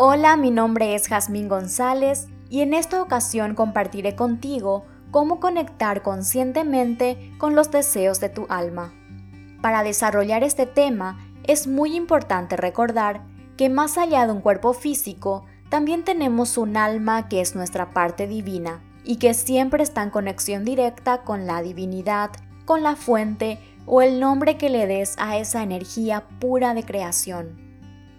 Hola, mi nombre es Jazmín González y en esta ocasión compartiré contigo cómo conectar conscientemente con los deseos de tu alma. Para desarrollar este tema es muy importante recordar que más allá de un cuerpo físico, también tenemos un alma que es nuestra parte divina y que siempre está en conexión directa con la divinidad, con la fuente o el nombre que le des a esa energía pura de creación.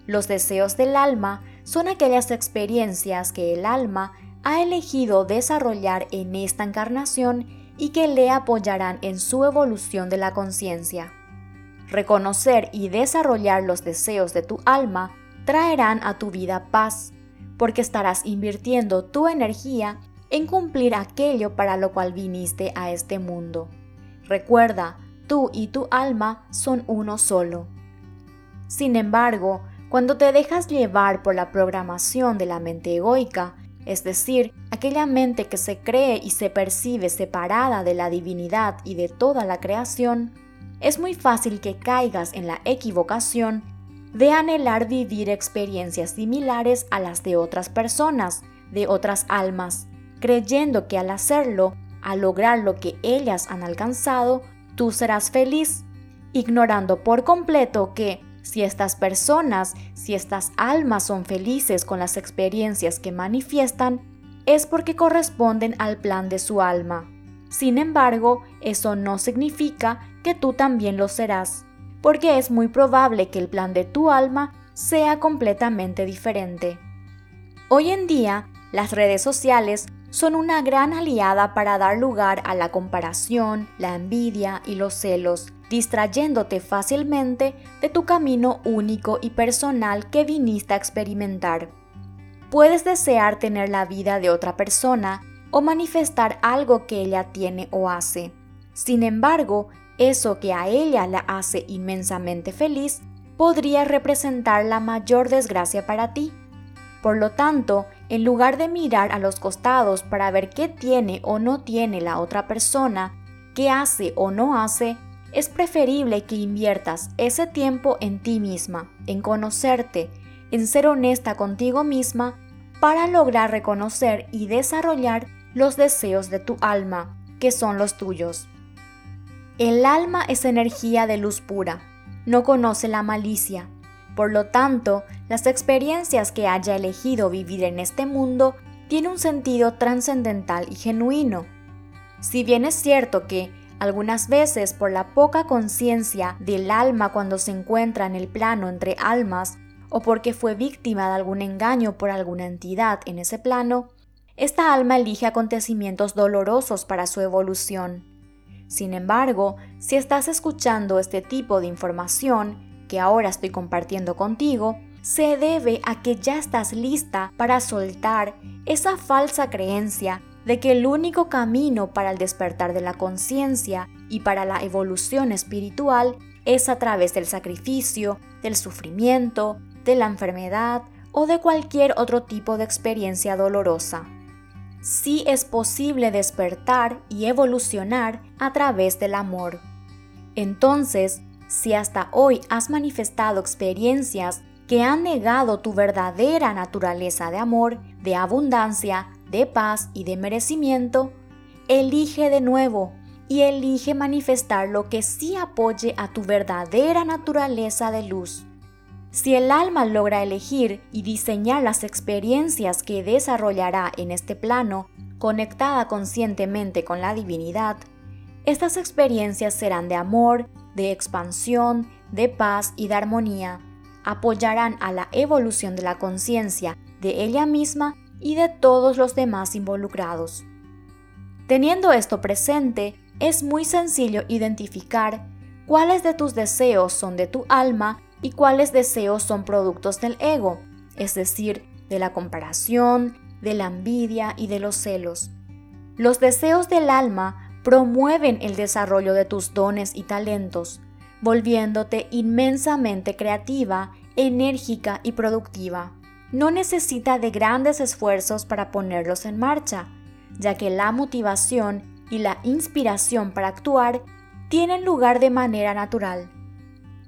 Los deseos del alma son aquellas experiencias que el alma ha elegido desarrollar en esta encarnación y que le apoyarán en su evolución de la conciencia. Reconocer y desarrollar los deseos de tu alma traerán a tu vida paz, porque estarás invirtiendo tu energía en cumplir aquello para lo cual viniste a este mundo. Recuerda, tú y tu alma son uno solo. Sin embargo, cuando te dejas llevar por la programación de la mente egoica, es decir, aquella mente que se cree y se percibe separada de la divinidad y de toda la creación, es muy fácil que caigas en la equivocación de anhelar vivir experiencias similares a las de otras personas, de otras almas, creyendo que al hacerlo, al lograr lo que ellas han alcanzado, tú serás feliz, ignorando por completo que si estas personas, si estas almas son felices con las experiencias que manifiestan, es porque corresponden al plan de su alma. Sin embargo, eso no significa que tú también lo serás, porque es muy probable que el plan de tu alma sea completamente diferente. Hoy en día, las redes sociales son una gran aliada para dar lugar a la comparación, la envidia y los celos, distrayéndote fácilmente de tu camino único y personal que viniste a experimentar. Puedes desear tener la vida de otra persona o manifestar algo que ella tiene o hace. Sin embargo, eso que a ella la hace inmensamente feliz podría representar la mayor desgracia para ti. Por lo tanto, en lugar de mirar a los costados para ver qué tiene o no tiene la otra persona, qué hace o no hace, es preferible que inviertas ese tiempo en ti misma, en conocerte, en ser honesta contigo misma para lograr reconocer y desarrollar los deseos de tu alma, que son los tuyos. El alma es energía de luz pura, no conoce la malicia. Por lo tanto, las experiencias que haya elegido vivir en este mundo tienen un sentido trascendental y genuino. Si bien es cierto que algunas veces por la poca conciencia del alma cuando se encuentra en el plano entre almas o porque fue víctima de algún engaño por alguna entidad en ese plano, esta alma elige acontecimientos dolorosos para su evolución. Sin embargo, si estás escuchando este tipo de información que ahora estoy compartiendo contigo, se debe a que ya estás lista para soltar esa falsa creencia de que el único camino para el despertar de la conciencia y para la evolución espiritual es a través del sacrificio, del sufrimiento, de la enfermedad o de cualquier otro tipo de experiencia dolorosa. Sí es posible despertar y evolucionar a través del amor. Entonces, si hasta hoy has manifestado experiencias que han negado tu verdadera naturaleza de amor, de abundancia, de paz y de merecimiento, elige de nuevo y elige manifestar lo que sí apoye a tu verdadera naturaleza de luz. Si el alma logra elegir y diseñar las experiencias que desarrollará en este plano, conectada conscientemente con la divinidad, estas experiencias serán de amor, de expansión, de paz y de armonía. Apoyarán a la evolución de la conciencia de ella misma y de todos los demás involucrados. Teniendo esto presente, es muy sencillo identificar cuáles de tus deseos son de tu alma y cuáles deseos son productos del ego, es decir, de la comparación, de la envidia y de los celos. Los deseos del alma promueven el desarrollo de tus dones y talentos, volviéndote inmensamente creativa, enérgica y productiva no necesita de grandes esfuerzos para ponerlos en marcha, ya que la motivación y la inspiración para actuar tienen lugar de manera natural.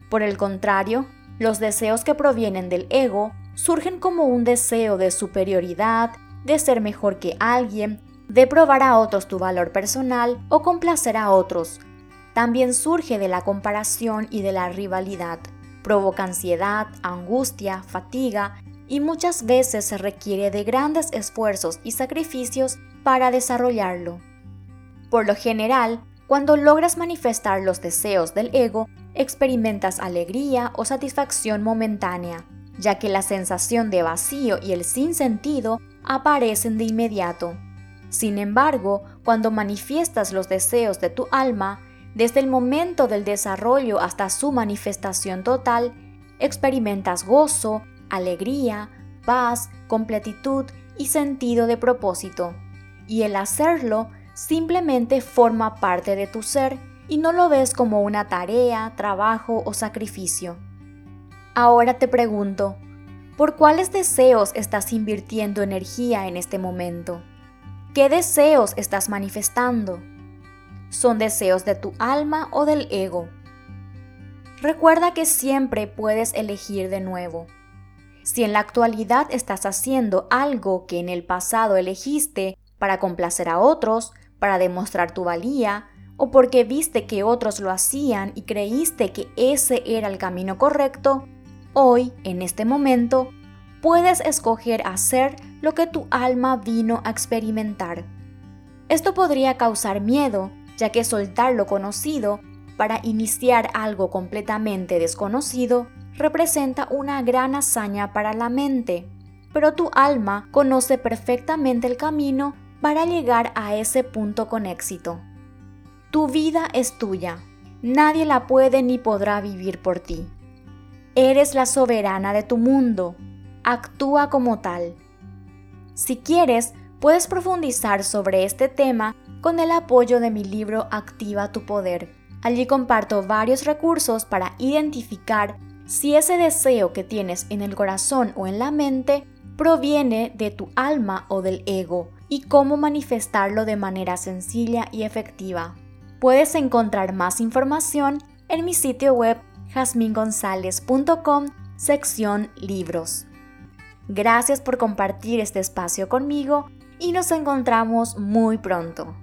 Por el contrario, los deseos que provienen del ego surgen como un deseo de superioridad, de ser mejor que alguien, de probar a otros tu valor personal o complacer a otros. También surge de la comparación y de la rivalidad. Provoca ansiedad, angustia, fatiga y muchas veces se requiere de grandes esfuerzos y sacrificios para desarrollarlo. Por lo general, cuando logras manifestar los deseos del ego, experimentas alegría o satisfacción momentánea, ya que la sensación de vacío y el sinsentido aparecen de inmediato. Sin embargo, cuando manifiestas los deseos de tu alma, desde el momento del desarrollo hasta su manifestación total, experimentas gozo, alegría, paz, completitud y sentido de propósito. Y el hacerlo simplemente forma parte de tu ser y no lo ves como una tarea, trabajo o sacrificio. Ahora te pregunto, ¿por cuáles deseos estás invirtiendo energía en este momento? ¿Qué deseos estás manifestando? ¿Son deseos de tu alma o del ego? Recuerda que siempre puedes elegir de nuevo. Si en la actualidad estás haciendo algo que en el pasado elegiste para complacer a otros, para demostrar tu valía, o porque viste que otros lo hacían y creíste que ese era el camino correcto, hoy, en este momento, puedes escoger hacer lo que tu alma vino a experimentar. Esto podría causar miedo, ya que soltar lo conocido para iniciar algo completamente desconocido representa una gran hazaña para la mente, pero tu alma conoce perfectamente el camino para llegar a ese punto con éxito. Tu vida es tuya, nadie la puede ni podrá vivir por ti. Eres la soberana de tu mundo, actúa como tal. Si quieres, puedes profundizar sobre este tema con el apoyo de mi libro Activa tu Poder. Allí comparto varios recursos para identificar si ese deseo que tienes en el corazón o en la mente proviene de tu alma o del ego y cómo manifestarlo de manera sencilla y efectiva. Puedes encontrar más información en mi sitio web jasmingonzalez.com sección libros. Gracias por compartir este espacio conmigo y nos encontramos muy pronto.